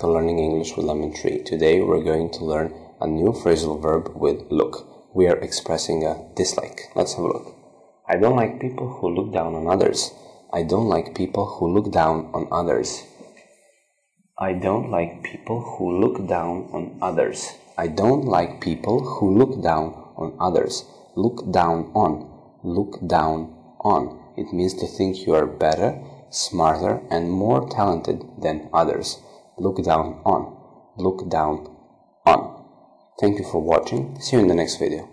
English with Lemon Tree. Today we're going to learn a new phrasal verb with look. We are expressing a dislike. Let's have a look. I don't like people who look down on others. I don't like people who look down on others. I don't like people who look down on others. I don't like people who look down on others. Look down on. Look down on. It means to think you are better, smarter, and more talented than others look down on. Look down on. Thank you for watching. See you in the next video.